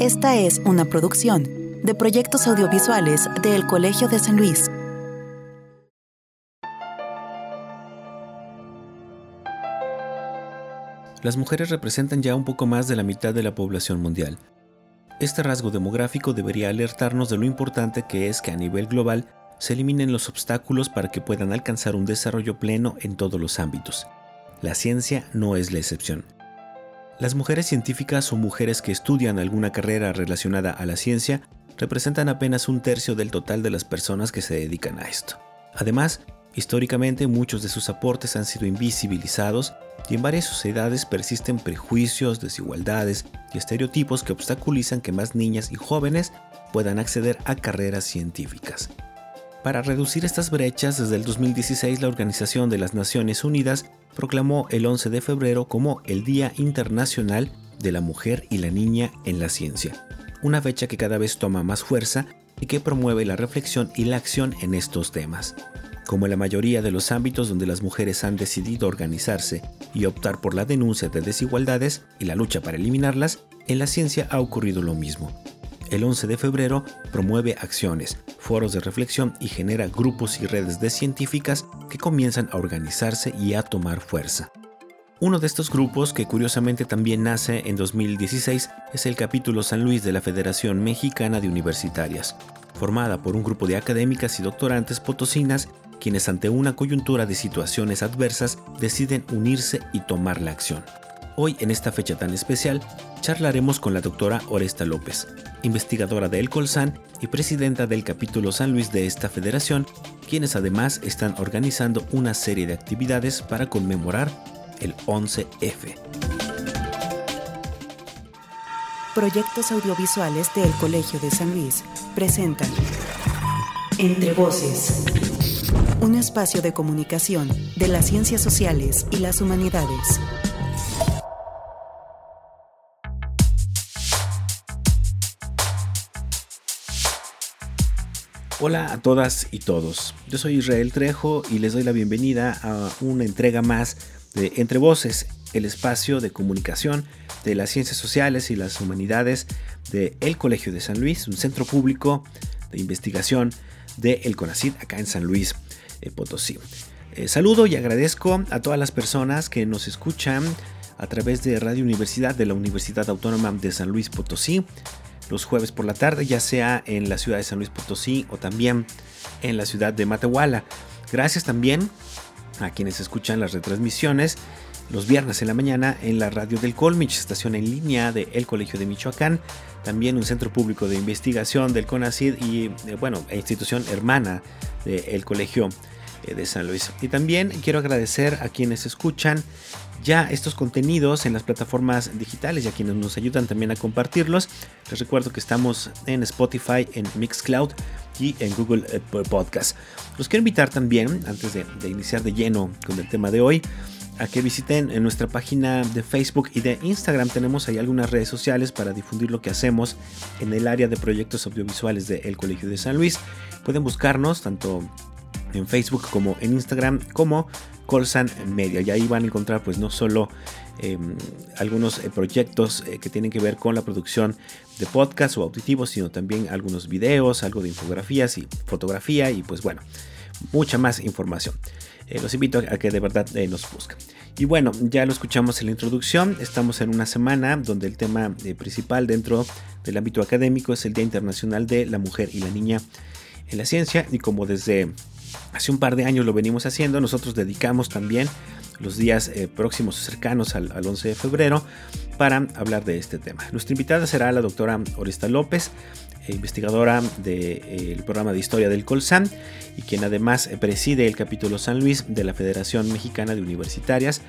Esta es una producción de proyectos audiovisuales del Colegio de San Luis. Las mujeres representan ya un poco más de la mitad de la población mundial. Este rasgo demográfico debería alertarnos de lo importante que es que a nivel global se eliminen los obstáculos para que puedan alcanzar un desarrollo pleno en todos los ámbitos. La ciencia no es la excepción. Las mujeres científicas o mujeres que estudian alguna carrera relacionada a la ciencia representan apenas un tercio del total de las personas que se dedican a esto. Además, históricamente muchos de sus aportes han sido invisibilizados y en varias sociedades persisten prejuicios, desigualdades y estereotipos que obstaculizan que más niñas y jóvenes puedan acceder a carreras científicas. Para reducir estas brechas, desde el 2016 la Organización de las Naciones Unidas proclamó el 11 de febrero como el Día Internacional de la Mujer y la Niña en la Ciencia, una fecha que cada vez toma más fuerza y que promueve la reflexión y la acción en estos temas. Como en la mayoría de los ámbitos donde las mujeres han decidido organizarse y optar por la denuncia de desigualdades y la lucha para eliminarlas, en la ciencia ha ocurrido lo mismo el 11 de febrero promueve acciones, foros de reflexión y genera grupos y redes de científicas que comienzan a organizarse y a tomar fuerza. Uno de estos grupos, que curiosamente también nace en 2016, es el capítulo San Luis de la Federación Mexicana de Universitarias, formada por un grupo de académicas y doctorantes potosinas quienes ante una coyuntura de situaciones adversas deciden unirse y tomar la acción. Hoy, en esta fecha tan especial, charlaremos con la doctora Oresta López, investigadora de El Colsan y presidenta del capítulo San Luis de esta federación, quienes además están organizando una serie de actividades para conmemorar el 11F. Proyectos audiovisuales del Colegio de San Luis presentan Entre Voces, un espacio de comunicación de las ciencias sociales y las humanidades. Hola a todas y todos, yo soy Israel Trejo y les doy la bienvenida a una entrega más de Entre Voces, el espacio de comunicación de las ciencias sociales y las humanidades del el Colegio de San Luis, un centro público de investigación del el CONACID acá en San Luis eh, Potosí. Eh, saludo y agradezco a todas las personas que nos escuchan a través de Radio Universidad de la Universidad Autónoma de San Luis Potosí, los jueves por la tarde, ya sea en la ciudad de San Luis Potosí o también en la ciudad de Matehuala. Gracias también a quienes escuchan las retransmisiones los viernes en la mañana en la radio del Colmich, estación en línea del El Colegio de Michoacán, también un centro público de investigación del CONACID y, eh, bueno, institución hermana del Colegio eh, de San Luis. Y también quiero agradecer a quienes escuchan ya estos contenidos en las plataformas digitales y a quienes nos ayudan también a compartirlos. Les recuerdo que estamos en Spotify, en Mixcloud y en Google eh, Podcast. Los quiero invitar también, antes de, iniciar de lleno con el tema de hoy, a que visiten en nuestra página de Facebook y de Instagram. Tenemos ahí algunas redes sociales para difundir lo que hacemos en el área de proyectos audiovisuales del Colegio de San Luis. Pueden buscarnos tanto en Facebook como en Instagram como Colsan Media. Y ahí van a encontrar pues no solo em, algunos eh, proyectos eh, que tienen que ver con la producción de podcast o auditivos, sino también algunos videos, algo de infografías y fotografía y pues bueno, mucha más información. Eh, los invito a que de verdad nos busquen. Y bueno, ya lo escuchamos en la introducción, estamos en una semana donde el tema principal dentro del ámbito académico es el Día Internacional de la Mujer y la Niña en la Ciencia y como desde Hace un par de años lo venimos haciendo, nosotros dedicamos también los días eh, próximos cercanos al, 11 de febrero para hablar de este tema. Nuestra invitada será la doctora Oresta López, eh, investigadora del eh, programa de historia del Colsan y quien además preside el capítulo San Luis de la Federación Mexicana de Universitarias,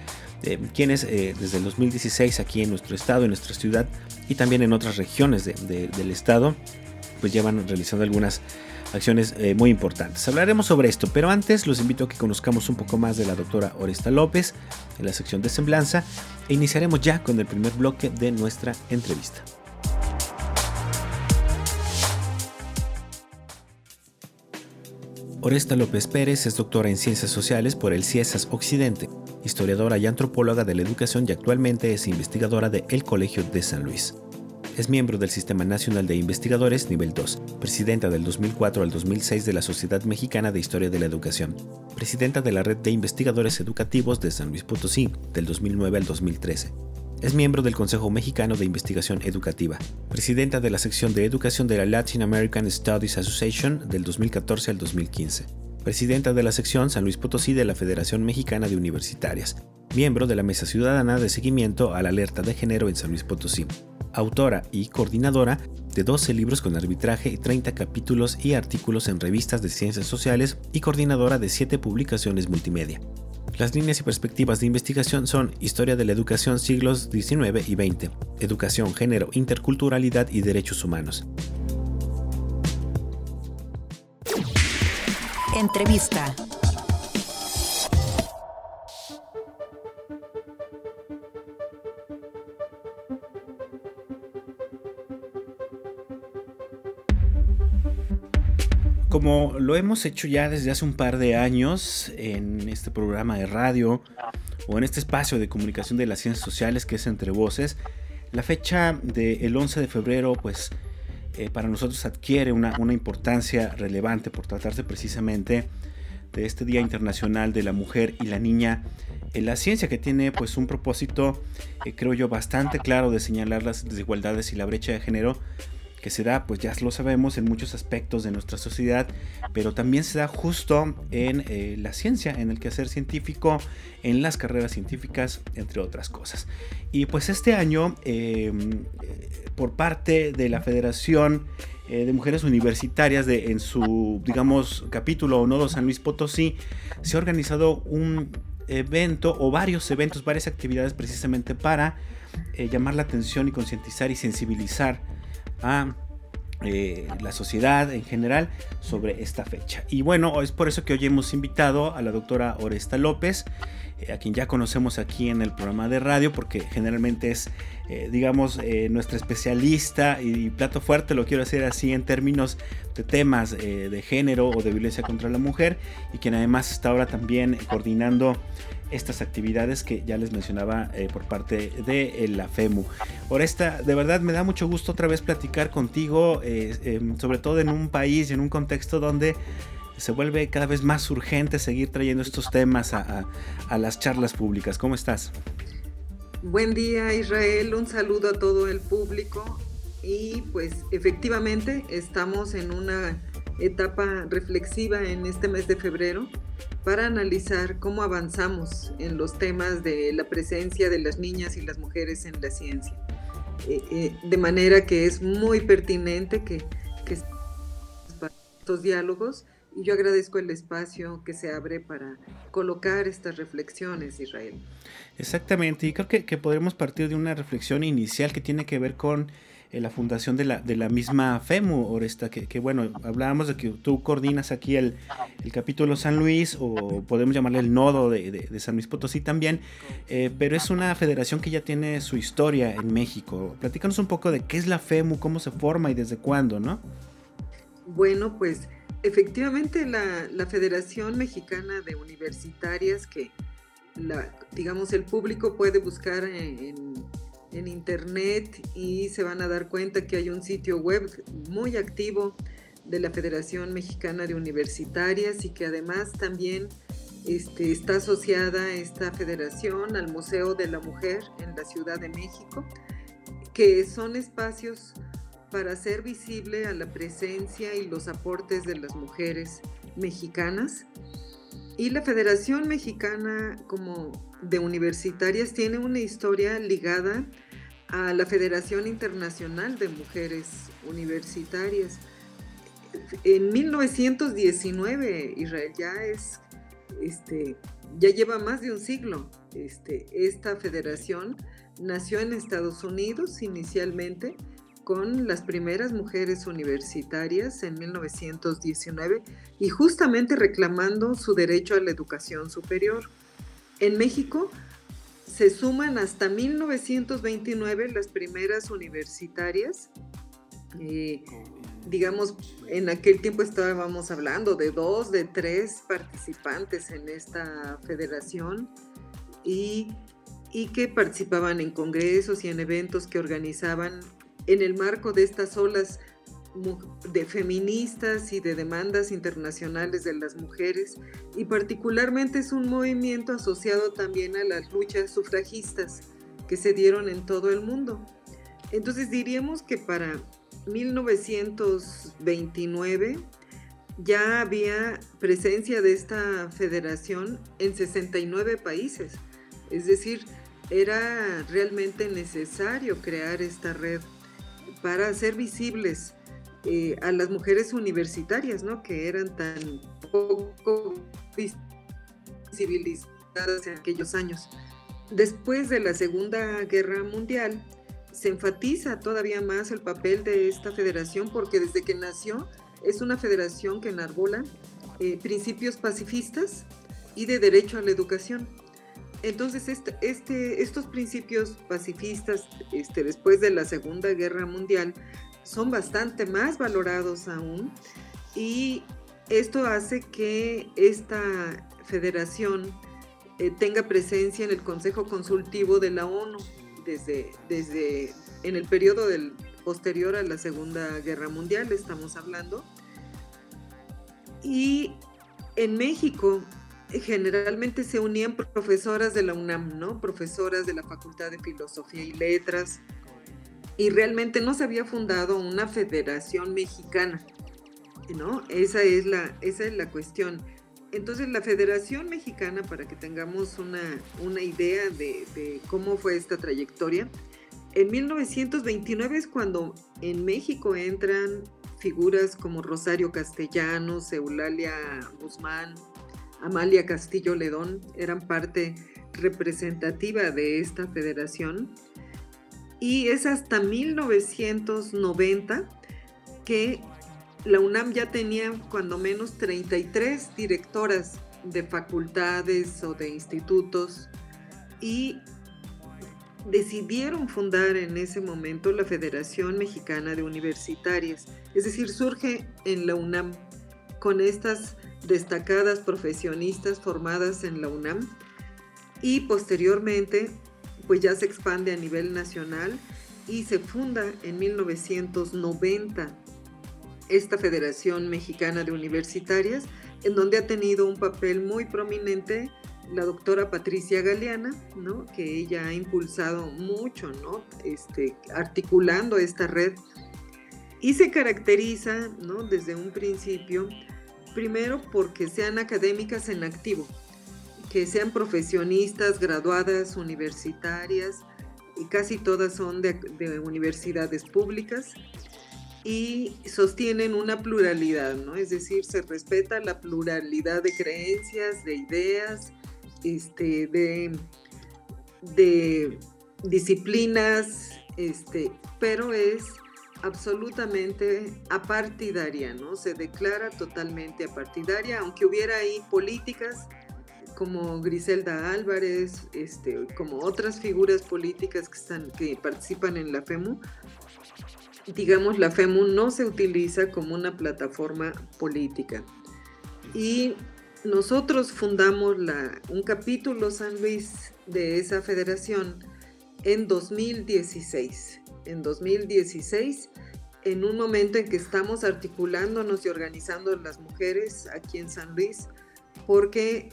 quienes desde el 2016 aquí en nuestro estado, en nuestra ciudad y también en otras regiones del estado, pues llevan realizando algunas acciones eh, muy importantes. Hablaremos sobre esto, pero antes los invito a que conozcamos un poco más de la doctora Oresta López en la sección de semblanza e iniciaremos ya con el primer bloque de nuestra entrevista. Oresta López Pérez es doctora en Ciencias Sociales por el CIESAS Occidente, historiadora y antropóloga de la educación y actualmente es investigadora de El Colegio de San Luis. Es miembro del Sistema Nacional de Investigadores Nivel 2, presidenta del 2004 al 2006 de la Sociedad Mexicana de Historia de la Educación, presidenta de la Red de Investigadores Educativos de San Luis Potosí del 2009 al 2013. Es miembro del Consejo Mexicano de Investigación Educativa, presidenta de la sección de educación de la Latin American Studies Association del 2014 al 2015, presidenta de la sección San Luis Potosí de la Federación Mexicana de Universitarias, miembro de la Mesa Ciudadana de Seguimiento a la Alerta de Género en San Luis Potosí, autora y coordinadora de 12 libros con arbitraje y 30 capítulos y artículos en revistas de ciencias sociales y coordinadora de 7 publicaciones multimedia. Las líneas y perspectivas de investigación son Historia de la Educación siglos XIX y XX, Educación, Género, Interculturalidad y Derechos Humanos. Entrevista. Como lo hemos hecho ya desde hace un par de años en este programa de radio o en este espacio de comunicación de las ciencias sociales que es Entre Voces, la fecha del 11 de febrero pues eh, para nosotros adquiere una, una, importancia relevante por tratarse precisamente de este Día Internacional de la Mujer y la Niña. En la ciencia que tiene pues un propósito eh, creo yo bastante claro de señalar las desigualdades y la brecha de género que se da, pues ya lo sabemos, en muchos aspectos de nuestra sociedad, pero también se da justo en eh, la ciencia, en el quehacer científico, en las carreras científicas, entre otras cosas. Y pues este año, em, eh, por parte de la Federación eh, de Mujeres Universitarias, de, en su, digamos, capítulo o nodo San Luis Potosí, se ha organizado un evento o varios eventos, varias actividades precisamente para llamar la atención y concientizar y sensibilizar a eh, la sociedad en general sobre esta fecha. Y bueno, es por eso que hoy hemos invitado a la doctora Oresta López, eh, a quien ya conocemos aquí en el programa de radio, porque generalmente es, eh, digamos, nuestra especialista y plato fuerte, lo quiero hacer así en términos de temas de género o de violencia contra la mujer, y quien además está ahora también coordinando estas actividades que ya les mencionaba eh, por parte de eh, la FEMU. Por esta, de verdad me da mucho gusto otra vez platicar contigo, eh, em, sobre todo en un país y en un contexto donde se vuelve cada vez más urgente seguir trayendo estos temas a, a las charlas públicas. ¿Cómo estás? Buen día Israel, un saludo a todo el público y pues efectivamente estamos en una etapa reflexiva en este mes de febrero para analizar cómo avanzamos en los temas de la presencia de las niñas y las mujeres en la ciencia. Eh, eh, de manera que es muy pertinente que, que estos diálogos y yo agradezco el espacio que se abre para colocar estas reflexiones, Israel. Exactamente, y creo que, que podremos partir de una reflexión inicial que tiene que ver con la fundación de la, de la misma FEMU, Oresta, que, que, bueno, hablábamos de que tú coordinas aquí el, el, capítulo San Luis, o podemos llamarle el nodo de, de, San Luis Potosí también, eh, pero es una federación que ya tiene su historia en México. Platícanos un poco de qué es la FEMU, cómo se forma y desde cuándo, ¿no? Bueno, pues efectivamente la, la Federación Mexicana de Universitarias que la, digamos el público puede buscar en internet y se van a dar cuenta que hay un sitio web muy activo de la Federación Mexicana de Universitarias y que además también este, está asociada esta federación al Museo de la Mujer en la Ciudad de México, que son espacios para hacer visible a la presencia y los aportes de las mujeres mexicanas. Y la Federación Mexicana como de Universitarias tiene una historia ligada a la Federación Internacional de Mujeres Universitarias. En 1919, Israel ya es, este, ya lleva más de un siglo. Este, esta federación nació en Estados Unidos inicialmente con las primeras mujeres universitarias en 1919 y justamente reclamando su derecho a la educación superior. En México se suman hasta 1929 las primeras universitarias. Eh, digamos, en aquel tiempo estábamos hablando de dos, de tres participantes en esta federación y, y que participaban en congresos y en eventos que organizaban en el marco de estas olas de feministas y de demandas internacionales de las mujeres y particularmente es un movimiento asociado también a las luchas sufragistas que se dieron en todo el mundo. Entonces diríamos que para 1929 ya había presencia de esta federación en 69 países, es decir, era realmente necesario crear esta red para hacer visibles eh, a las mujeres universitarias, ¿no? Que eran tan poco visibilizadas en aquellos años. Después de la Segunda Guerra Mundial, se enfatiza todavía más el papel de esta federación porque desde que nació es una federación que enarbola eh, principios pacifistas y de derecho a la educación. Entonces, este, estos principios pacifistas, este, después de la Segunda Guerra Mundial, son bastante más valorados aún y esto hace que esta federación eh, tenga presencia en el Consejo Consultivo de la ONU desde, desde en el periodo posterior a la Segunda Guerra Mundial, estamos hablando. Y en México generalmente se unían profesoras de la UNAM, ¿no? Profesoras de la Facultad de Filosofía y Letras. Y realmente no se había fundado una federación mexicana, ¿no? Esa es la, esa es la cuestión. Entonces la Federación Mexicana, para que tengamos una, una idea de, de cómo fue esta trayectoria, en 1929 es cuando en México entran figuras como Rosario Castellanos, Eulalia Guzmán, Amalia Castillo Ledón eran parte representativa de esta federación. Y es hasta 1990 que la UNAM ya tenía cuando menos 33 directoras de facultades o de institutos y decidieron fundar en ese momento la Federación Mexicana de Universitarias. Es decir, surge en la UNAM con estas destacadas profesionistas formadas en la UNAM y posteriormente pues ya se expande a nivel nacional y se funda en 1990 esta Federación Mexicana de Universitarias en donde ha tenido un papel muy prominente la doctora Patricia Galeana, ¿no? que ella ha impulsado mucho, ¿no? este, articulando esta red y se caracteriza ¿no? desde un principio Primero porque sean académicas en activo, que sean profesionistas, graduadas, universitarias, y casi todas son de, universidades públicas, y sostienen una pluralidad, ¿no? Es decir, se respeta la pluralidad de creencias, de ideas, este, de, de disciplinas, este, pero es absolutamente apartidaria, ¿no? Se declara totalmente apartidaria, aunque hubiera ahí políticas como Griselda Álvarez, este, como otras figuras políticas que, están, que participan en la FEMU, digamos, la FEMU no se utiliza como una plataforma política. Y nosotros fundamos la, un capítulo San Luis de esa federación en 2016 en 2016, en un momento en que estamos articulándonos y organizando las mujeres aquí en San Luis, porque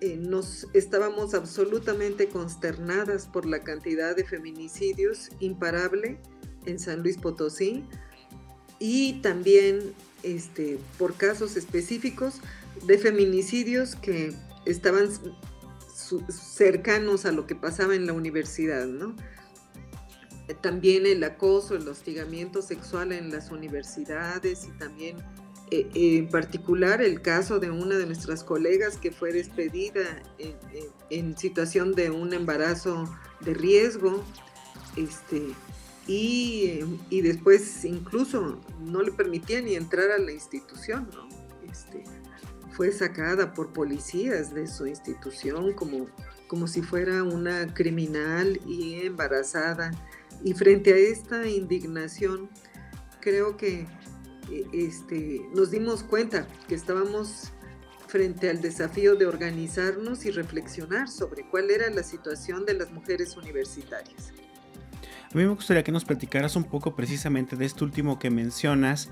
eh, nos estábamos absolutamente consternadas por la cantidad de feminicidios imparable en San Luis Potosí y también este, por casos específicos de feminicidios que estaban cercanos a lo que pasaba en la universidad, ¿no? También el acoso, el hostigamiento sexual en las universidades y también eh, en particular el caso de una de nuestras colegas que fue despedida en, situación de un embarazo de riesgo este, y, después incluso no le permitía ni entrar a la institución, este, fue sacada por policías de su institución como, como si fuera una criminal y embarazada y frente a esta indignación, creo que e, este, nos dimos cuenta que estábamos frente al desafío de organizarnos y reflexionar sobre cuál era la situación de las mujeres universitarias. A mí me gustaría que nos platicaras un poco precisamente de este último que mencionas,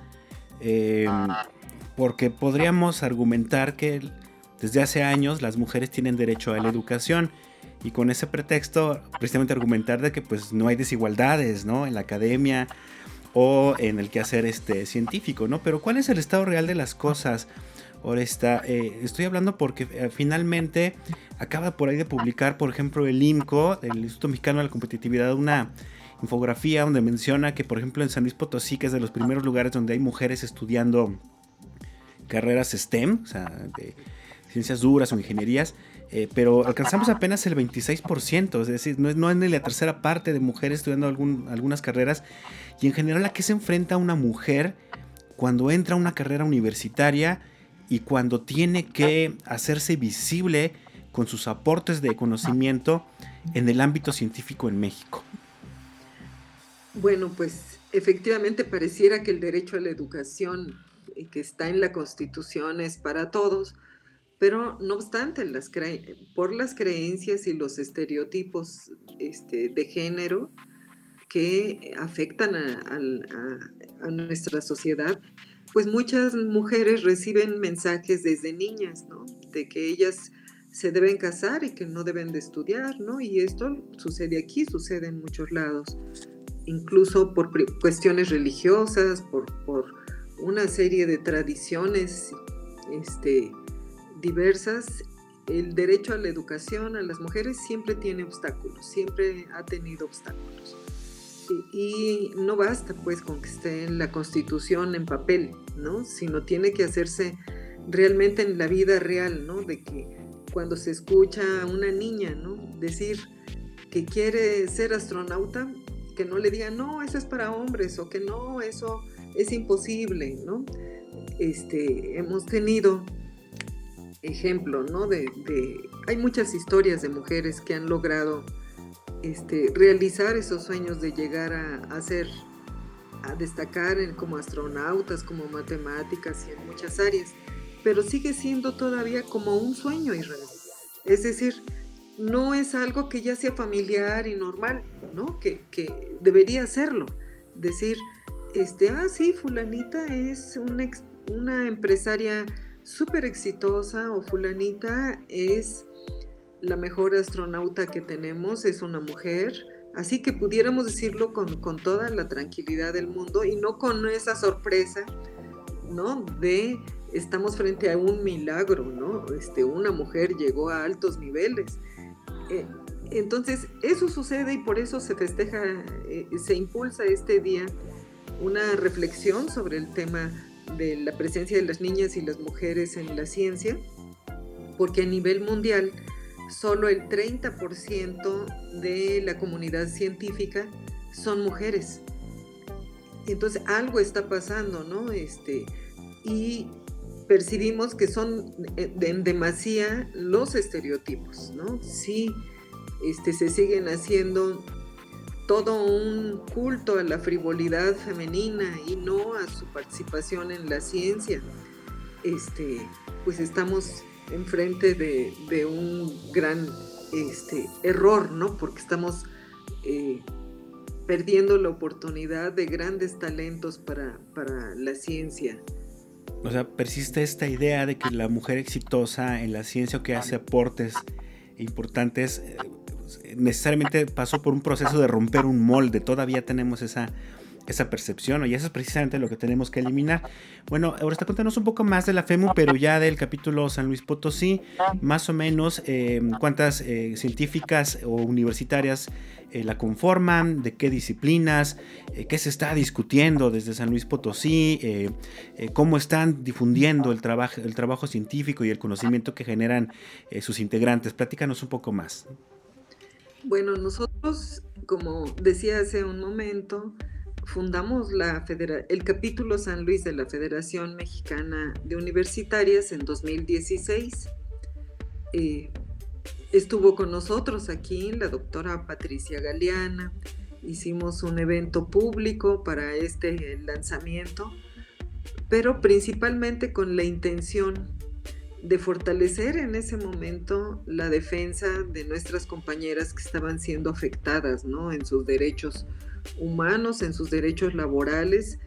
em, porque podríamos argumentar que desde hace años las mujeres tienen derecho a la educación y con ese pretexto precisamente argumentar de que pues no hay desigualdades, ¿no? En la academia o en el quehacer este, científico, ¿no? Pero ¿cuál es el estado real de las cosas? Ahora está, eh, estoy hablando porque eh, finalmente acaba por ahí de publicar, por ejemplo, el IMCO, el Instituto Mexicano de la Competitividad, una infografía donde menciona que, por ejemplo, en San Luis Potosí, que es de los primeros lugares donde hay mujeres estudiando carreras STEM, o sea, de ciencias duras o ingenierías, eh, pero alcanzamos apenas el 26%, es decir, no es, no es ni la tercera parte de mujeres estudiando algunas carreras, y en general a qué se enfrenta una mujer cuando entra a una carrera universitaria y cuando tiene que hacerse visible con sus aportes de conocimiento en el ámbito científico en México. Bueno, pues efectivamente pareciera que el derecho a la educación eh, que está en la Constitución es para todos, pero no obstante, por las creencias y los estereotipos este, de género que afectan a, nuestra sociedad, pues muchas mujeres reciben mensajes desde niñas. De que ellas se deben casar y que no deben de estudiar, ¿no? Y esto sucede aquí, sucede en muchos lados, incluso por cuestiones religiosas, por, por una serie de tradiciones este, diversas, el derecho a la educación a las mujeres siempre tiene obstáculos, siempre ha tenido obstáculos. Y, no basta pues con que esté en la constitución en papel, ¿no? Sino tiene que hacerse realmente en la vida real, ¿no? De que cuando se escucha a una niña, ¿no? Decir que quiere ser astronauta, que no le digan, no, eso es para hombres, o que no, eso es imposible, ¿no? Este, hemos tenido ejemplo, ¿no? De, hay muchas historias de mujeres que han logrado este, realizar esos sueños de llegar a, ser, a destacar en, como astronautas, como matemáticas y en muchas áreas, pero sigue siendo todavía como un sueño, Israel. Es decir, no es algo que ya sea familiar y normal, ¿no? Que, que debería serlo. Decir, este, ah, sí, fulanita es una, una empresaria súper exitosa o fulanita es la mejor astronauta que tenemos, es una mujer. Así que pudiéramos decirlo con, con toda la tranquilidad del mundo y no con esa sorpresa, ¿no? De estamos frente a un milagro, ¿no? Este, una mujer llegó a altos niveles. Eh, entonces, eso sucede y por eso se festeja, eh, se impulsa este día una reflexión sobre el tema de la presencia de las niñas y las mujeres en la ciencia, porque a nivel mundial solo el 30% de la comunidad científica son mujeres. Entonces algo está pasando, ¿no? Este, y percibimos que son en demasía los estereotipos, ¿no? Sí, este, se siguen haciendo todo un culto a la frivolidad femenina y no a su participación en la ciencia, este, pues estamos enfrente de, de un gran este, error, ¿no? Porque estamos eh, perdiendo la oportunidad de grandes talentos para, para la ciencia. O sea, persiste esta idea de que la mujer exitosa en la ciencia o que hace aportes importantes eh, necesariamente pasó por un proceso de romper un molde. Todavía tenemos esa, esa percepción, y eso es precisamente lo que tenemos que eliminar. Bueno, ahora está contándonos un poco más de la FEMU, pero ya del capítulo San Luis Potosí, más o menos eh, cuántas eh, científicas o universitarias eh, la conforman, de qué disciplinas, qué se está discutiendo desde San Luis Potosí, cómo están difundiendo el trabajo, el trabajo científico y el conocimiento que generan sus integrantes. Platícanos un poco más. Bueno, nosotros, como decía hace un momento, fundamos la el capítulo San Luis de la Federación Mexicana de Universitarias en 2016. Eh, estuvo con nosotros aquí la doctora Patricia Galeana. Hicimos un evento público para este lanzamiento, pero principalmente con la intención de fortalecer en ese momento la defensa de nuestras compañeras que estaban siendo afectadas ¿no? en sus derechos humanos, en sus derechos laborales,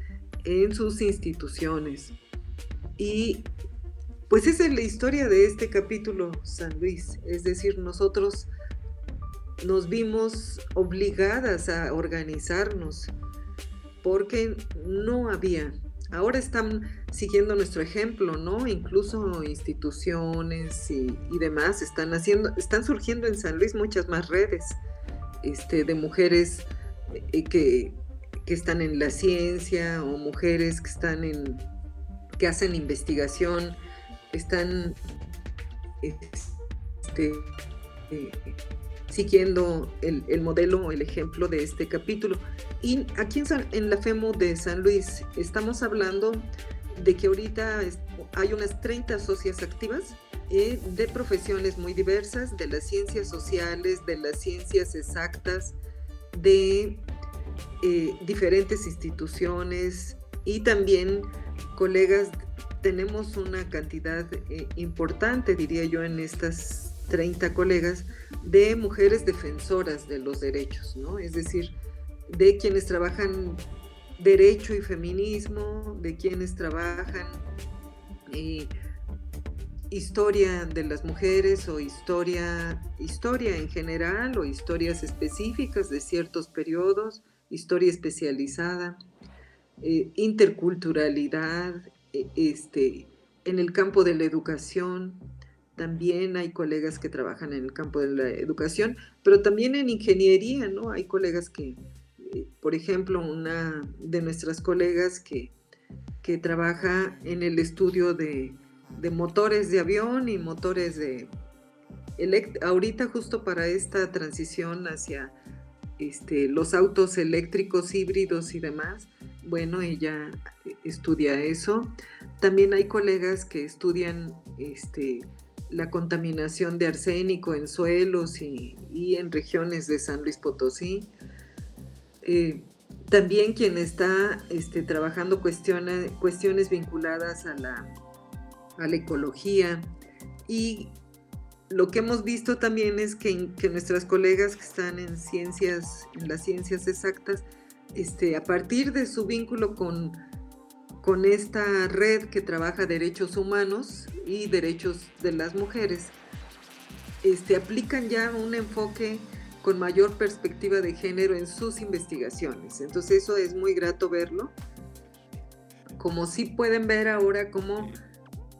en sus instituciones. Y pues esa es la historia de este capítulo, San Luis. Es decir, nosotros nos vimos obligadas a organizarnos porque no había. Ahora están siguiendo nuestro ejemplo, ¿no? Incluso instituciones y, demás están haciendo, están surgiendo en San Luis muchas más redes este, de mujeres eh, que, que están en la ciencia o mujeres que están en que hacen investigación, están este, eh, siguiendo el, el, modelo, el ejemplo de este capítulo. Y aquí en, la FEMO de San Luis estamos hablando de que ahorita hay unas 30 socias activas eh, de profesiones muy diversas, de las ciencias sociales, de las ciencias exactas, de eh, diferentes instituciones y también colegas, tenemos una cantidad eh, importante, diría yo, en estas 30 colegas de mujeres defensoras de los derechos, ¿no? Es decir, de quienes trabajan derecho y feminismo, de quienes trabajan eh, historia de las mujeres o historia, historia en general o historias específicas de ciertos periodos, historia especializada, eh, interculturalidad, e, este, en el campo de la educación, también hay colegas que trabajan en el campo de la educación, pero también en ingeniería, ¿no? Hay colegas que, por ejemplo, una de nuestras colegas que, que trabaja en el estudio de, de motores de avión y motores de... ahorita justo para esta transición hacia este, los autos eléctricos híbridos y demás, bueno, ella estudia eso. También hay colegas que estudian este, la contaminación de arsénico en suelos y, en regiones de San Luis Potosí. Eh, también quien está este, trabajando cuestiones, cuestiones vinculadas a la, a la ecología. Y lo que hemos visto también es que, que, nuestras colegas que están en ciencias, en las ciencias exactas, este, a partir de su vínculo con con esta red que trabaja derechos humanos y derechos de las mujeres, este, aplican ya un enfoque con mayor perspectiva de género en sus investigaciones. Entonces eso es muy grato verlo. Como sí pueden ver ahora cómo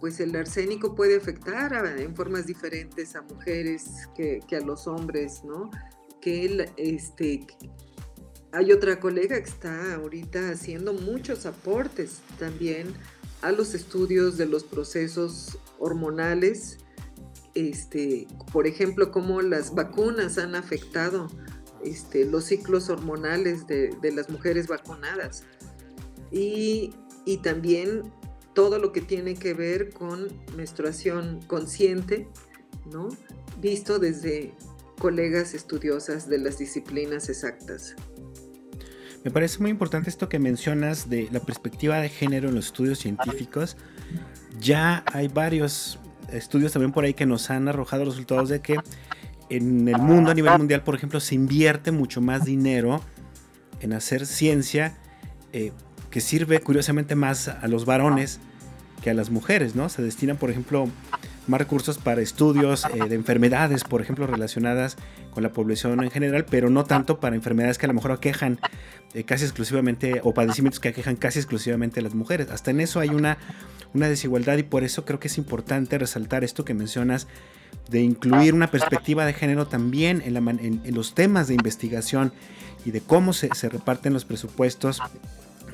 pues el arsénico puede afectar en formas diferentes a mujeres que, a los hombres, ¿no? Que el, este, hay otra colega que está ahorita haciendo muchos aportes también a los estudios de los procesos hormonales, este, por ejemplo, cómo las vacunas han afectado este, los ciclos hormonales de, las mujeres vacunadas. Y, y, también todo lo que tiene que ver con menstruación consciente, ¿no? Visto desde colegas estudiosas de las disciplinas exactas. Me parece muy importante esto que mencionas de la perspectiva de género en los estudios científicos. Ya hay varios estudios también por ahí que nos han arrojado resultados de que en el mundo, a nivel mundial, por ejemplo, se invierte mucho más dinero en hacer ciencia eh, que sirve curiosamente más a los varones que a las mujeres, ¿no? Se destinan, por ejemplo, más recursos para estudios eh, de enfermedades, por ejemplo, relacionadas con la población en general, pero no tanto para enfermedades que a lo mejor aquejan eh, casi exclusivamente, o padecimientos que aquejan casi exclusivamente a las mujeres. Hasta en eso hay una, una desigualdad y por eso creo que es importante resaltar esto que mencionas de incluir una perspectiva de género también en, los temas de investigación y de cómo se, se reparten los presupuestos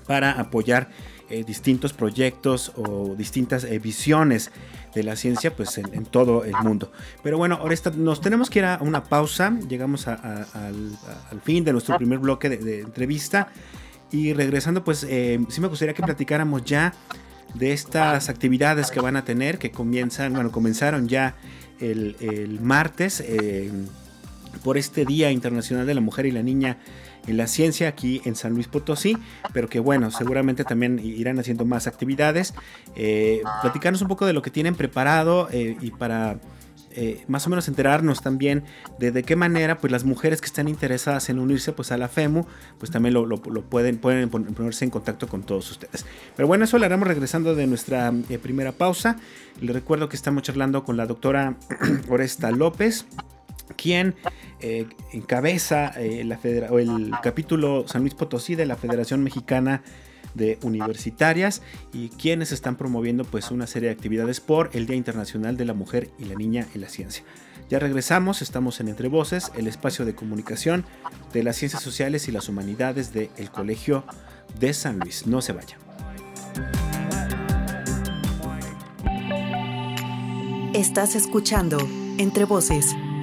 para apoyar eh, distintos proyectos o distintas eh, visiones de la ciencia pues en, todo el mundo. Pero bueno, ahora nos tenemos que ir a una pausa, llegamos al, fin de nuestro primer bloque de, entrevista y regresando pues eh, sí me gustaría que platicáramos ya de estas actividades que van a tener, que comienzan, bueno, comenzaron ya el, el martes por este Día Internacional de la Mujer y la Niña en la ciencia aquí en San Luis Potosí, pero que bueno, seguramente también irán haciendo más actividades. Eh, platicarnos un poco de lo que tienen preparado eh, y para eh, más o menos enterarnos también de de qué manera pues las mujeres que están interesadas en unirse pues a la FEMU pues también lo, pueden, pueden ponerse en contacto con todos ustedes. Pero bueno, eso lo haremos regresando de nuestra eh, primera pausa. Les recuerdo que estamos charlando con la doctora Oresta López quien eh, encabeza la el capítulo San Luis Potosí de la Federación Mexicana de universitarias y quienes están promoviendo pues una serie de actividades por el Día Internacional de la Mujer y la Niña en la Ciencia. Ya regresamos, estamos en Entre Voces, el espacio de comunicación de las ciencias sociales y las humanidades del Colegio de San Luis. No se vaya. Estás escuchando Entre Voces,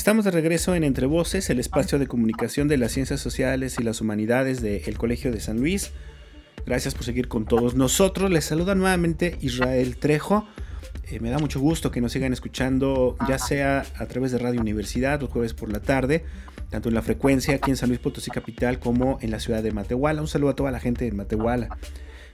Estamos de regreso en Entre Voces, el espacio de comunicación de las ciencias sociales y las humanidades del Colegio de San Luis. Gracias por seguir con todos nosotros. Les saluda nuevamente Israel Trejo. Eh, me da mucho gusto que nos sigan escuchando, ya sea a través de Radio Universidad los jueves por la tarde, tanto en la frecuencia aquí en San Luis Potosí Capital como en la ciudad de Matehuala. Un saludo a toda la gente de Matehuala.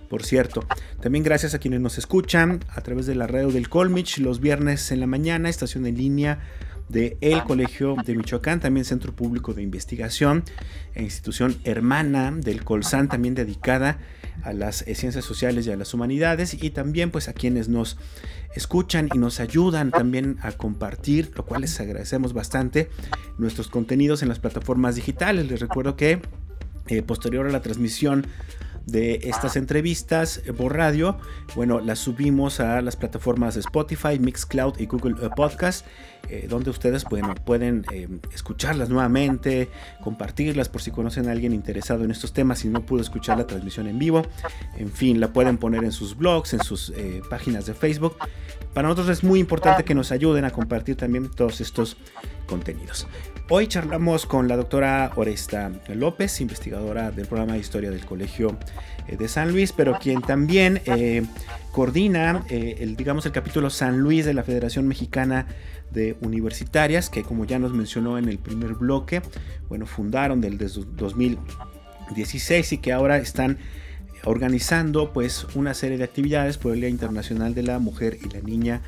Por cierto, también gracias a quienes nos escuchan a través de la radio del Colmich los viernes en la mañana, estación en línea de el Colegio de Michoacán, también Centro Público de Investigación, e institución hermana del Colsan, también dedicada a las ciencias sociales y a las humanidades, y también pues a quienes nos escuchan y nos ayudan también a compartir, lo cual les agradecemos bastante, nuestros contenidos en las plataformas digitales. Les recuerdo que eh, posterior a la transmisión de estas entrevistas eh, por radio, bueno, las subimos a las plataformas de Spotify, Mixcloud y Google eh, Podcast, eh, donde ustedes pueden escucharlas nuevamente, compartirlas por si conocen a alguien interesado en estos temas y no pudo escuchar la transmisión en vivo. En fin, la pueden poner en sus blogs, en sus páginas de Facebook. Para nosotros es muy importante que nos ayuden a compartir también todos estos contenidos. Hoy charlamos con la doctora Oresta López, investigadora del programa de historia del Colegio eh, de San Luis, pero quien también eh, coordina eh, el, digamos, el capítulo San Luis de la Federación Mexicana de Universitarias, que como ya nos mencionó en el primer bloque, bueno, fundaron desde 2016 y que ahora están organizando pues una serie de actividades por el Día Internacional de la Mujer y la Niña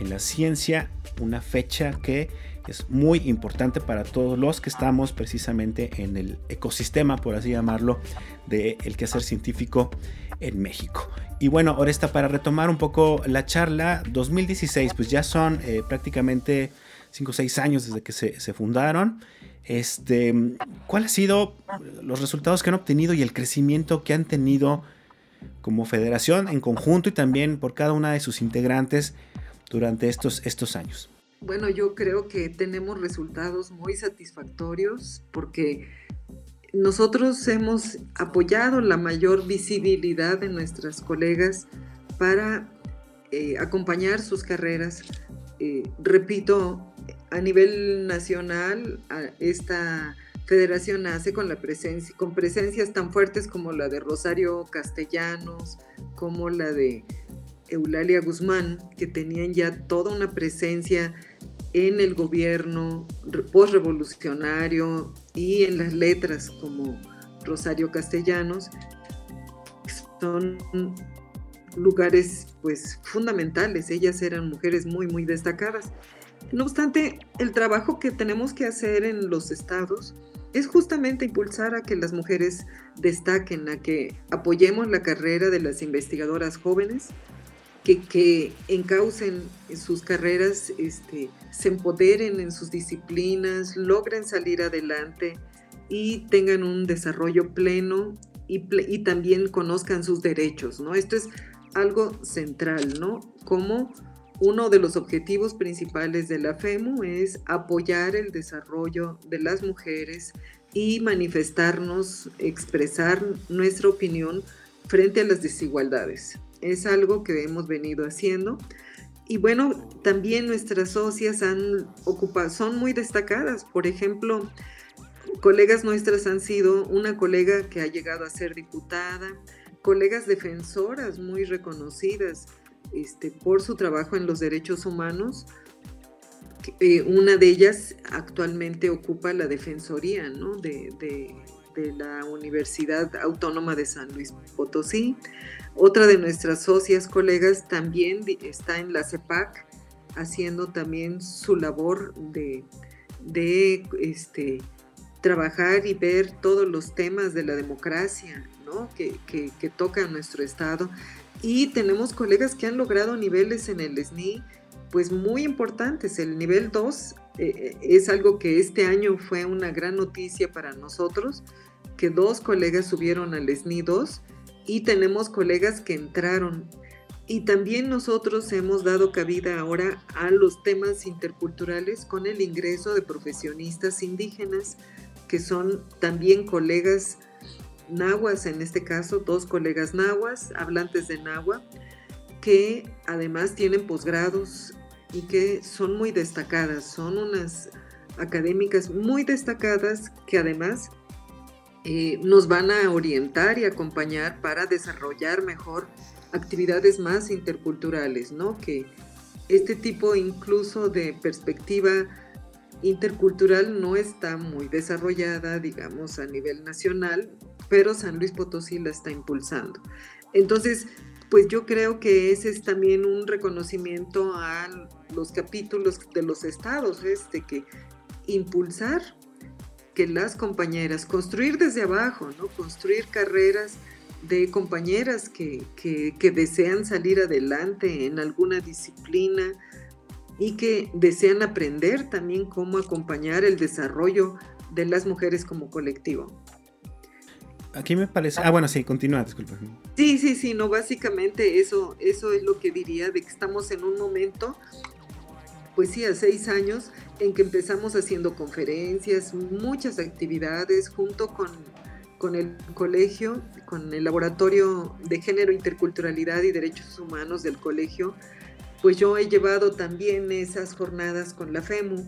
en la Ciencia, una fecha que es muy importante para todos los que estamos precisamente en el ecosistema, por así llamarlo, del el quehacer científico en México. Y bueno, ahora está para retomar un poco la charla, 2016, pues ya son eh, prácticamente 5 o 6 años desde que se, fundaron. Este, ¿Cuáles han sido los resultados que han obtenido y el crecimiento que han tenido como federación en conjunto y también por cada una de sus integrantes durante estos, estos años? Bueno, yo creo que tenemos resultados muy satisfactorios porque nosotros hemos apoyado la mayor visibilidad de nuestras colegas para eh, acompañar sus carreras. Eh, repito, a nivel nacional, esta federación nace con, la presencia, con presencias tan fuertes como la de Rosario Castellanos, como la de Eulalia Guzmán, que tenían ya toda una presencia en el gobierno postrevolucionario y en las letras como Rosario Castellanos, son lugares pues fundamentales, ellas eran mujeres muy muy destacadas. No obstante, el trabajo que tenemos que hacer en los estados es justamente impulsar a que las mujeres destaquen, a que apoyemos la carrera de las investigadoras jóvenes, que, que encaucen sus carreras, este, se empoderen en sus disciplinas, logren salir adelante y tengan un desarrollo pleno y, y también conozcan sus derechos, ¿no? Esto es algo central, ¿no? Como uno de los objetivos principales de la FEMU es apoyar el desarrollo de las mujeres y manifestarnos, expresar nuestra opinión frente a las desigualdades Es algo que hemos venido haciendo. Y bueno, también nuestras socias han ocupado, son muy destacadas. Por ejemplo, colegas nuestras han sido una colega que ha llegado a ser diputada, colegas defensoras muy reconocidas este, por su trabajo en los derechos humanos. Eh, una de ellas actualmente ocupa la defensoría de, de la Universidad Autónoma de San Luis Potosí. Otra de nuestras socias colegas también está en la CEPAC haciendo también su labor de, este, trabajar y ver todos los temas de la democracia que, que, toca nuestro estado. Y tenemos colegas que han logrado niveles en el SNI pues muy importantes. El nivel 2 eh, es algo que este año fue una gran noticia para nosotros, que dos colegas subieron al SNI 2 y tenemos colegas que entraron. Y también nosotros hemos dado cabida ahora a los temas interculturales con el ingreso de profesionistas indígenas, que son también colegas nahuas, en este caso, dos colegas nahuas, hablantes de nahua, que además tienen posgrados y que son muy destacadas, son unas académicas muy destacadas que además eh, nos van a orientar y acompañar para desarrollar mejor actividades más interculturales, ¿no? Que este tipo incluso de perspectiva intercultural no está muy desarrollada, digamos, a nivel nacional, pero San Luis Potosí la está impulsando. Entonces, pues yo creo que ese es también un reconocimiento a los capítulos de los estados, este, que impulsar que las compañeras, construir desde abajo, ¿no? Construir carreras de compañeras que, desean salir adelante en alguna disciplina y que desean aprender también cómo acompañar el desarrollo de las mujeres como colectivo. Aquí me parece. Ah, bueno, sí, continúa, disculpa. Sí, sí, sí, no, básicamente eso, eso es lo que diría de que estamos en un momento, pues sí, a seis años, en que empezamos haciendo conferencias, muchas actividades junto con, con el colegio, con el laboratorio de género, interculturalidad y derechos humanos del colegio, pues yo he llevado también esas jornadas con la FEMU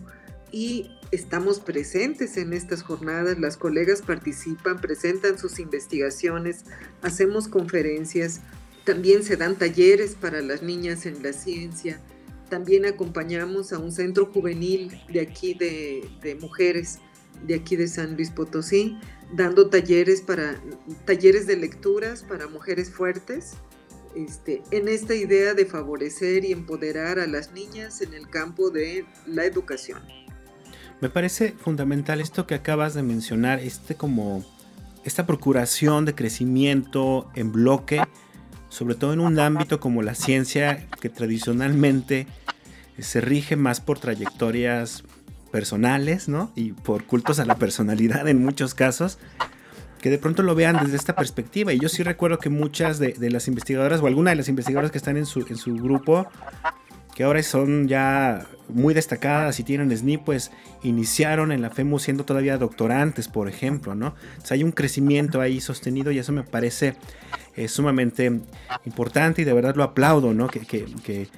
y estamos presentes en estas jornadas, las colegas participan, presentan sus investigaciones, hacemos conferencias, también se dan talleres para las niñas en la ciencia, también acompañamos a un centro juvenil de aquí de, mujeres de aquí de San Luis Potosí, dando talleres para talleres de lecturas para mujeres fuertes, este, en esta idea de favorecer y empoderar a las niñas en el campo de la educación. Me parece fundamental esto que acabas de mencionar, este como esta procuración de crecimiento en bloque sobre todo en un ámbito como la ciencia que tradicionalmente se rige más por trayectorias personales, ¿no? Y por cultos a la personalidad en muchos casos, que de pronto lo vean desde esta perspectiva. Y yo sí recuerdo que muchas de, las investigadoras, o alguna de las investigadoras que están en su, en su grupo, que ahora son ya muy destacadas y tienen SNI, pues iniciaron en la FEMU siendo todavía doctorantes, por ejemplo, ¿no? Hay un crecimiento ahí sostenido y eso me parece eh, sumamente importante y de verdad lo aplaudo, ¿no? Que, que,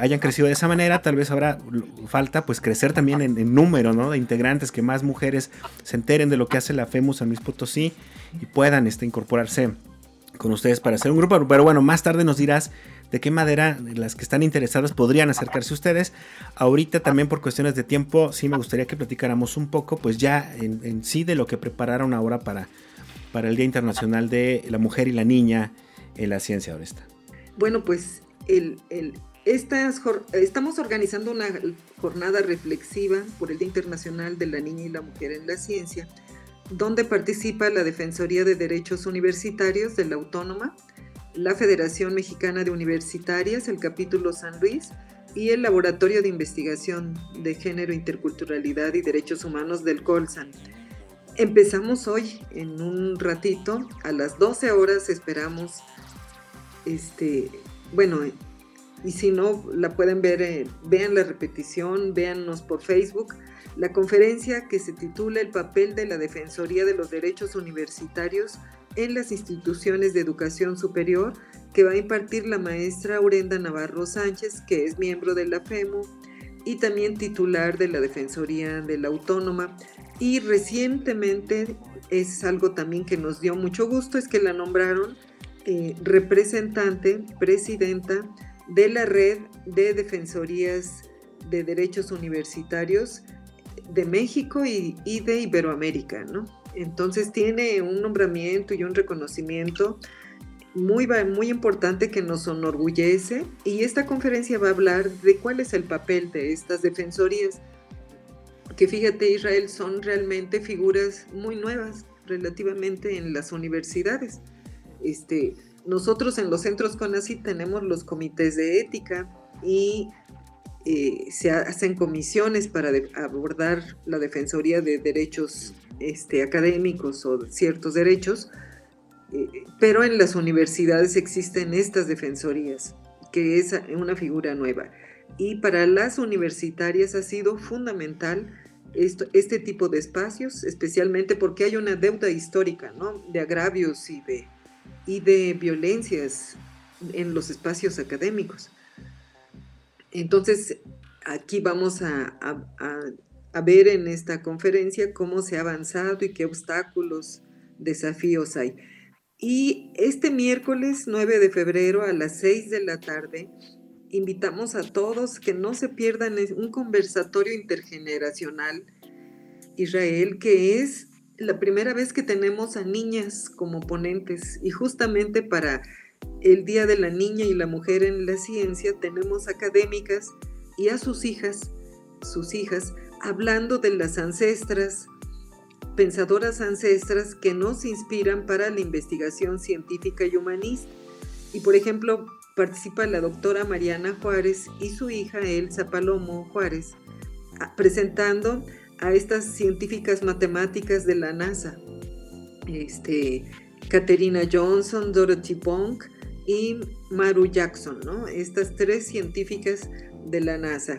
hayan crecido de esa manera, tal vez habrá falta pues crecer también en, número, ¿no? De integrantes, que más mujeres se enteren de lo que hace la FEMU San Luis Potosí y puedan este, incorporarse con ustedes para hacer un grupo, pero bueno, más tarde nos dirás de qué manera las que están interesadas podrían acercarse ustedes. Ahorita también por cuestiones de tiempo, sí me gustaría que platicáramos un poco, pues ya en, sí de lo que prepararon ahora para, para el Día Internacional de la Mujer y la Niña en la Ciencia Honesta. Bueno, pues el, estamos organizando una jornada reflexiva por el Día Internacional de la Niña y la Mujer en la Ciencia, donde participa la Defensoría de Derechos Universitarios de la Autónoma, la Federación Mexicana de Universitarias, el capítulo San Luis y el Laboratorio de Investigación de Género, Interculturalidad y Derechos Humanos del Colsan. Empezamos hoy en un ratito, a las 12 horas esperamos, este, bueno, y si no la pueden ver, eh, vean la repetición, véannos por Facebook, la conferencia que se titula El papel de la Defensoría de los Derechos Universitarios en las instituciones de educación superior que va a impartir la maestra Aurenda Navarro Sánchez, que es miembro de la FEMU y también titular de la Defensoría de la Autónoma. Y recientemente es algo también que nos dio mucho gusto, es que la nombraron eh, representante, presidenta de la red de defensorías de derechos universitarios de México y, y de Iberoamérica, ¿no? Entonces tiene un nombramiento y un reconocimiento muy, muy importante que nos enorgullece y esta conferencia va a hablar de cuál es el papel de estas defensorías, que fíjate Israel son realmente figuras muy nuevas relativamente en las universidades. Este, nosotros en los centros CONACYT tenemos los comités de ética y eh, se hacen comisiones para abordar la defensoría de derechos este, académicos o ciertos derechos, eh, pero en las universidades existen estas defensorías, que es una figura nueva. Y para las universitarias ha sido fundamental este tipo de espacios, especialmente porque hay una deuda histórica ¿no? de agravios y de, y de violencias en los espacios académicos. Entonces, aquí vamos a ver en esta conferencia cómo se ha avanzado y qué obstáculos, desafíos hay. Y este miércoles 9 de febrero a las 6 de la tarde, invitamos a todos que no se pierdan un conversatorio intergeneracional Israel, que es la primera vez que tenemos a niñas como ponentes y justamente para el Día de la Niña y la Mujer en la Ciencia tenemos académicas y a sus hijas, sus hijas, hablando de las ancestras, pensadoras ancestras que nos inspiran para la investigación científica y humanista. Y por ejemplo, participa la doctora Mariana Juárez y su hija Elsa Palomo Juárez, presentando a estas científicas matemáticas de la NASA, este, Caterina Johnson, Dorothy Bonk y Maru Jackson, ¿no? Estas tres científicas de la NASA.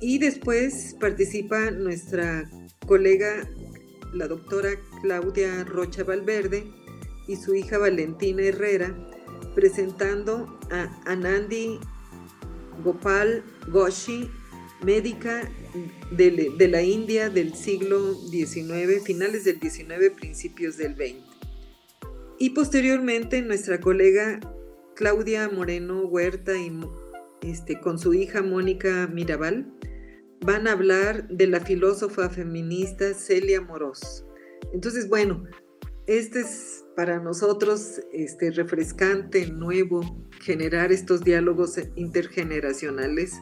Y después participa nuestra colega la doctora Claudia Rocha Valverde y su hija Valentina Herrera, presentando a Anandi Gopal Goshi, médica de, la India del siglo XIX, finales del XIX, principios del XX. Y posteriormente nuestra colega Claudia Moreno Huerta y este, con su hija Mónica Mirabal, van a hablar de la filósofa feminista Celia Moros. Entonces, bueno, este es para nosotros este, refrescante, nuevo, generar estos diálogos intergeneracionales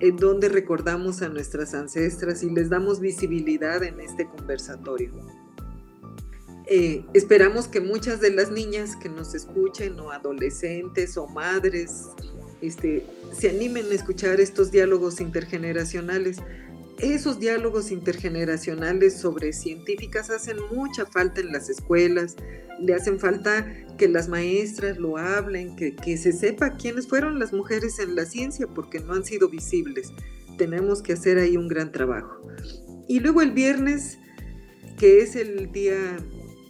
en donde recordamos a nuestras ancestras y les damos visibilidad en este conversatorio. Eh, esperamos que muchas de las niñas que nos escuchen o adolescentes o madres este, se animen a escuchar estos diálogos intergeneracionales. Esos diálogos intergeneracionales sobre científicas hacen mucha falta en las escuelas, le hacen falta que las maestras lo hablen, que, que se sepa quiénes fueron las mujeres en la ciencia, porque no han sido visibles. Tenemos que hacer ahí un gran trabajo. Y luego el viernes, que es el día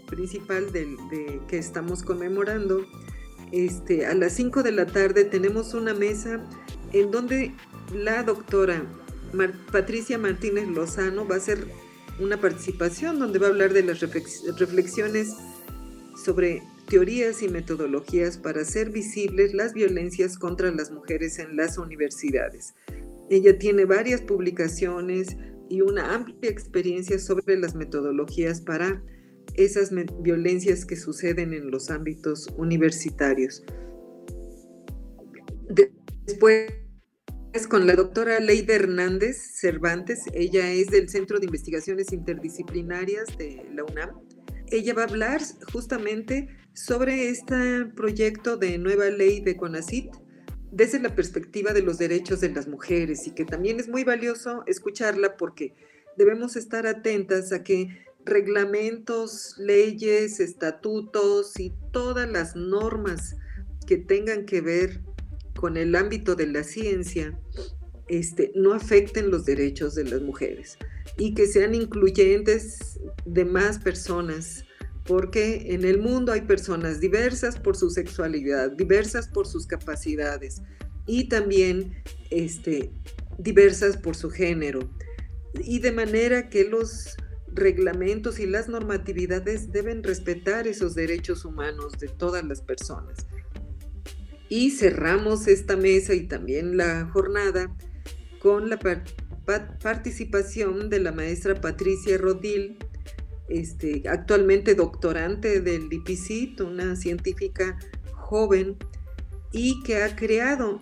principal del, de, que estamos conmemorando, este, a las 5 de la tarde tenemos una mesa en donde la doctora Patricia Martínez Lozano va a hacer una participación donde va a hablar de las reflexiones sobre teorías y metodologías para hacer visibles las violencias contra las mujeres en las universidades. Ella tiene varias publicaciones y una amplia experiencia sobre las metodologías para esas violencias que suceden en los ámbitos universitarios. Después, con la doctora Leida Hernández Cervantes, ella es del Centro de Investigaciones Interdisciplinarias de la UNAM. Ella va a hablar justamente sobre este proyecto de nueva ley de CONACIT desde la perspectiva de los derechos de las mujeres y que también es muy valioso escucharla porque debemos estar atentas a que reglamentos, leyes, estatutos y todas las normas que tengan que ver con el ámbito de la ciencia este, no afecten los derechos de las mujeres y que sean incluyentes de más personas porque en el mundo hay personas diversas por su sexualidad, diversas por sus capacidades y también este, diversas por su género. Y de manera que los reglamentos y las normatividades deben respetar esos derechos humanos de todas las personas. Y cerramos esta mesa y también la jornada con la participación de la maestra Patricia Rodil, este, actualmente doctorante del IPCIT, una científica joven y que ha creado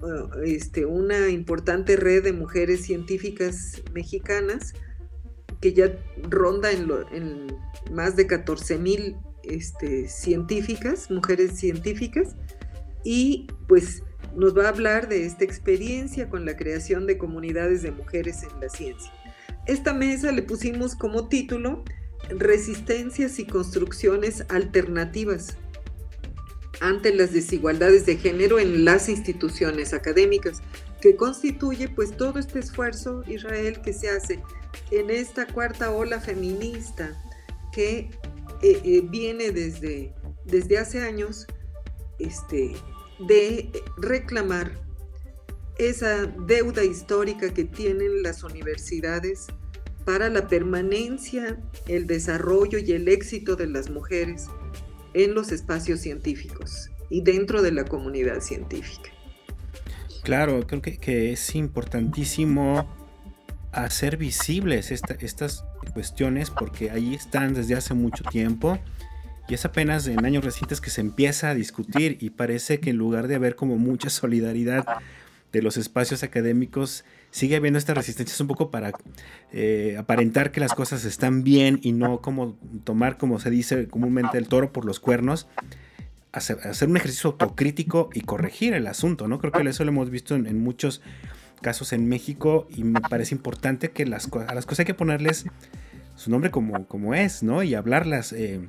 uh, este, una importante red de mujeres científicas mexicanas que ya ronda en, más de 14 mil este, científicas, mujeres científicas, y pues nos va a hablar de esta experiencia con la creación de comunidades de mujeres en la ciencia. Esta mesa le pusimos como título resistencias y construcciones alternativas ante las desigualdades de género en las instituciones académicas, que constituye pues todo este esfuerzo, Israel, que se hace en esta cuarta ola feminista que eh, eh, viene desde, desde hace años este, de reclamar esa deuda histórica que tienen las universidades para la permanencia, el desarrollo y el éxito de las mujeres en los espacios científicos y dentro de la comunidad científica. Claro, creo que, es importantísimo hacer visibles estas cuestiones porque ahí están desde hace mucho tiempo y es apenas en años recientes que se empieza a discutir y parece que en lugar de haber como mucha solidaridad de los espacios académicos, sigue habiendo esta resistencia, es un poco para eh, aparentar que las cosas están bien y no como tomar, como se dice comúnmente, el toro por los cuernos, hacer, un ejercicio autocrítico y corregir el asunto, ¿no? Creo que eso lo hemos visto en, muchos casos en México y me parece importante que las, a las cosas hay que ponerles su nombre como, como es, ¿no? Y hablarlas. Eh,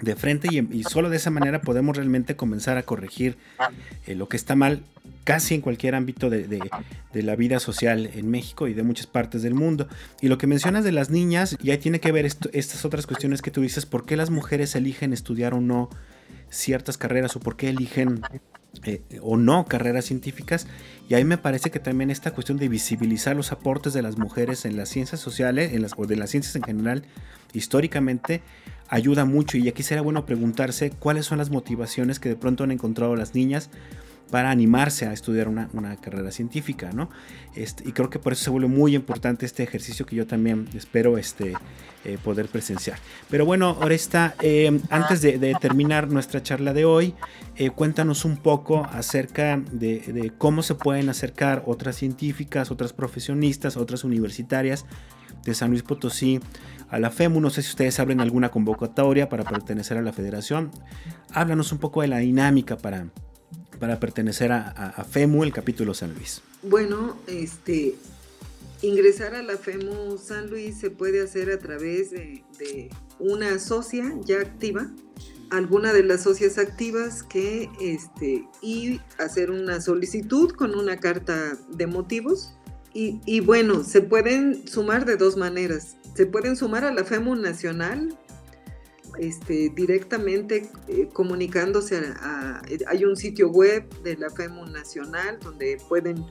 de frente y, solo de esa manera podemos realmente comenzar a corregir eh, lo que está mal casi en cualquier ámbito de, la vida social en México y de muchas partes del mundo. Y lo que mencionas de las niñas, ya tiene que ver estas otras cuestiones que tú dices, ¿por qué las mujeres eligen estudiar o no ciertas carreras o por qué eligen eh, o no carreras científicas. Y ahí me parece que también esta cuestión de visibilizar los aportes de las mujeres en las ciencias sociales en las, o de las ciencias en general, históricamente, ayuda mucho. Y aquí será bueno preguntarse cuáles son las motivaciones que de pronto han encontrado las niñas para animarse a estudiar una, carrera científica, ¿no? Este, y creo que por eso se vuelve muy importante este ejercicio que yo también espero este, eh, poder presenciar. Pero bueno, Oresta, eh, antes de, terminar nuestra charla de hoy, eh, cuéntanos un poco acerca de, cómo se pueden acercar otras científicas, otras profesionistas, otras universitarias de San Luis Potosí a la FEMU. No sé si ustedes abren alguna convocatoria para pertenecer a la federación. Háblanos un poco de la dinámica para para pertenecer a, FEMU, el capítulo San Luis? Bueno, este, ingresar a la FEMU San Luis se puede hacer a través de, una socia ya activa, alguna de las socias activas que este y hacer una solicitud con una carta de motivos y, y, bueno se pueden sumar de dos maneras se pueden sumar a la FEMU nacional este, directamente eh, comunicándose a, Hay un sitio web de la FEMU Nacional donde pueden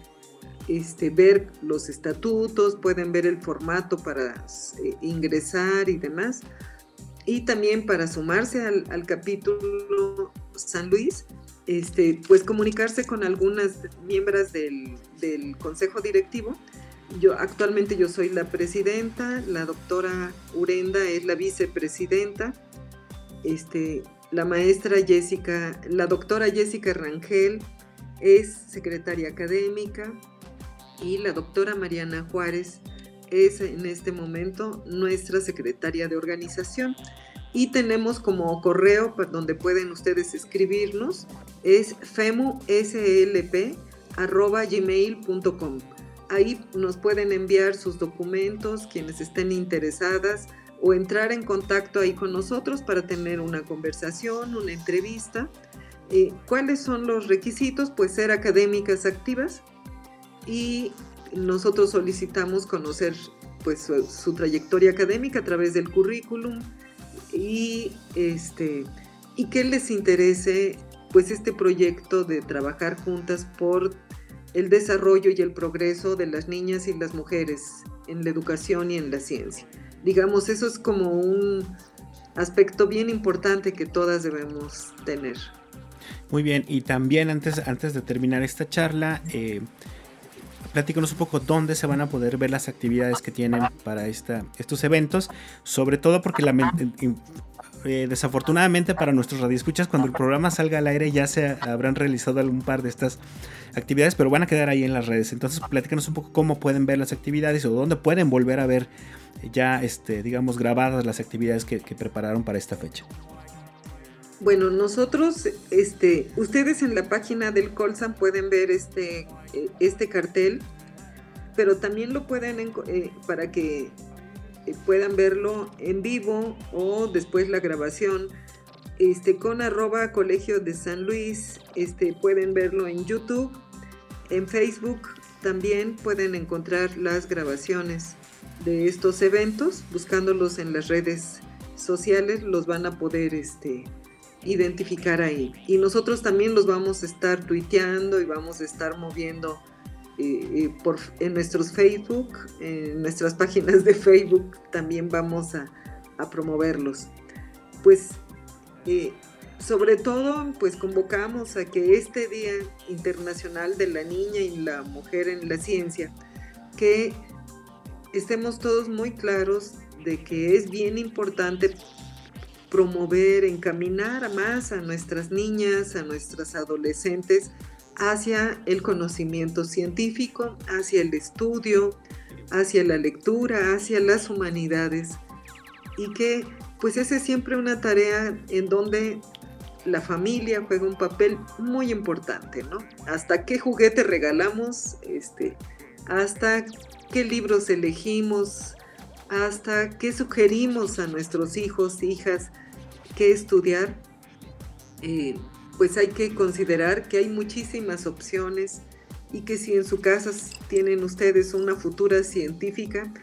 este, ver los estatutos, pueden ver el formato para eh, ingresar y demás. Y también para sumarse al, capítulo San Luis, este, pues comunicarse con algunas miembros del, del consejo directivo yo actualmente yo soy la presidenta, la doctora Urenda es la vicepresidenta este, la maestra Jessica, la doctora Jessica Rangel es secretaria académica y la doctora Mariana Juárez es en este momento nuestra secretaria de organización. Y tenemos como correo donde pueden ustedes escribirnos, es femuslp.gmail.com. Ahí nos pueden enviar sus documentos, quienes estén interesadas o entrar en contacto ahí con nosotros para tener una conversación, una entrevista. Eh, ¿Cuáles son los requisitos? Pues ser académicas activas y nosotros solicitamos conocer pues su, trayectoria académica a través del currículum y, este, y que les interese pues este proyecto de trabajar juntas por el desarrollo y el progreso de las niñas y las mujeres en la educación y en la ciencia. Digamos, eso es como un aspecto bien importante que todas debemos tener. Muy bien, y también antes, antes de terminar esta charla, eh, platícanos un poco dónde se van a poder ver las actividades que tienen para esta, estos eventos, sobre todo porque la, eh, desafortunadamente para nuestros radioescuchas, cuando el programa salga al aire ya se habrán realizado algún par de estas actividades, pero van a quedar ahí en las redes. Entonces, platícanos un poco cómo pueden ver las actividades o dónde pueden volver a ver ya, este, digamos, grabadas las actividades que, prepararon para esta fecha. Bueno, nosotros, este, ustedes en la página del Colsan pueden ver este, eh, este cartel, pero también lo pueden, eh, para que puedan verlo en vivo o después la grabación. Este, con arroba Colegio de San Luis, este, pueden verlo en YouTube, en Facebook también pueden encontrar las grabaciones de estos eventos, buscándolos en las redes sociales, los van a poder este, identificar ahí. Y nosotros también los vamos a estar tuiteando y vamos a estar moviendo eh, por, en nuestros Facebook, en nuestras páginas de Facebook también vamos a, promoverlos. Pues eh, sobre todo, pues convocamos a que este Día Internacional de la Niña y la Mujer en la Ciencia, que estemos todos muy claros de que es bien importante promover, encaminar más a nuestras niñas, a nuestras adolescentes hacia el conocimiento científico, hacia el estudio, hacia la lectura, hacia las humanidades y que pues esa es siempre una tarea en donde la familia juega un papel muy importante, ¿no? Hasta qué juguete regalamos, este, hasta qué libros elegimos, hasta qué sugerimos a nuestros hijos, hijas, qué estudiar. Eh, pues hay que considerar que hay muchísimas opciones y que si en su casa tienen ustedes una futura científica,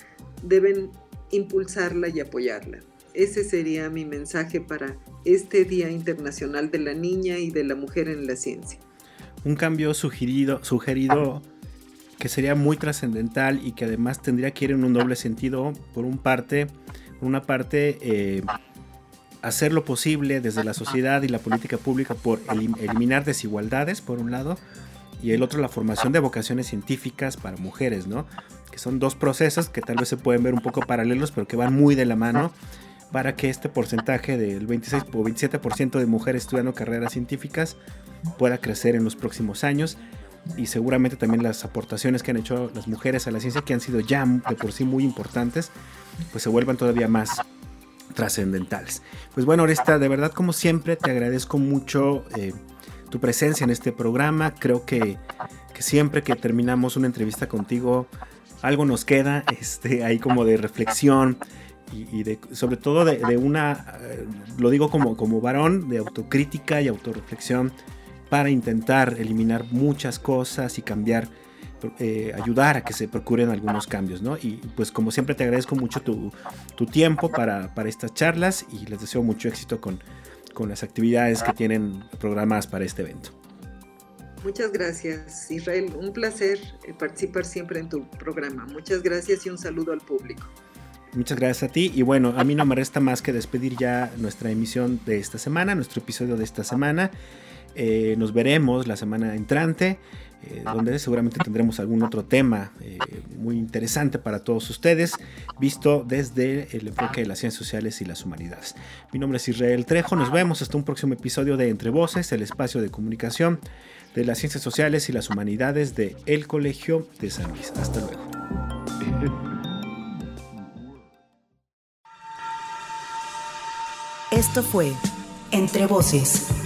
deben impulsarla y apoyarla. Ese sería mi mensaje para este Día Internacional de la Niña y de la Mujer en la Ciencia. Un cambio sugerido, sugerido que sería muy trascendental y que además tendría que ir en un doble sentido. Por un parte, una parte eh, hacer lo posible desde la sociedad y la política pública por eliminar desigualdades, por un lado, y el otro la formación de vocaciones científicas para mujeres, ¿no? Que son dos procesos que tal vez se pueden ver un poco paralelos, pero que van muy de la mano para que este porcentaje del 26 o 27% de mujeres estudiando carreras científicas pueda crecer en los próximos años y seguramente también las aportaciones que han hecho las mujeres a la ciencia que han sido ya de por sí muy importantes pues se vuelvan todavía más trascendentales. Pues bueno, Oresta, de verdad como siempre te agradezco mucho eh, tu presencia en este programa. Creo que, siempre que terminamos una entrevista contigo, algo nos queda este, ahí como de reflexión y, de, sobre todo de, una, eh, lo digo como, como varón, de autocrítica y autorreflexión para intentar eliminar muchas cosas y cambiar eh, ayudar a que se procuren algunos cambios, ¿no? Y pues como siempre te agradezco mucho tu, tiempo para, estas charlas y les deseo mucho éxito con, con las actividades que tienen programadas para este evento. Muchas gracias, Israel. Un placer eh, participar siempre en tu programa. Muchas gracias y un saludo al público. Muchas gracias a ti. Y bueno, a mí no me resta más que despedir ya nuestra emisión de esta semana, nuestro episodio de esta semana. Eh, nos veremos la semana entrante. Eh, donde seguramente tendremos algún otro tema eh, muy interesante para todos ustedes, visto desde el enfoque de las ciencias sociales y las humanidades. Mi nombre es Israel Trejo, nos vemos hasta un próximo episodio de Entre Voces, el espacio de comunicación de las ciencias sociales y las humanidades de El Colegio de San Luis. Hasta luego. Esto fue Entre Voces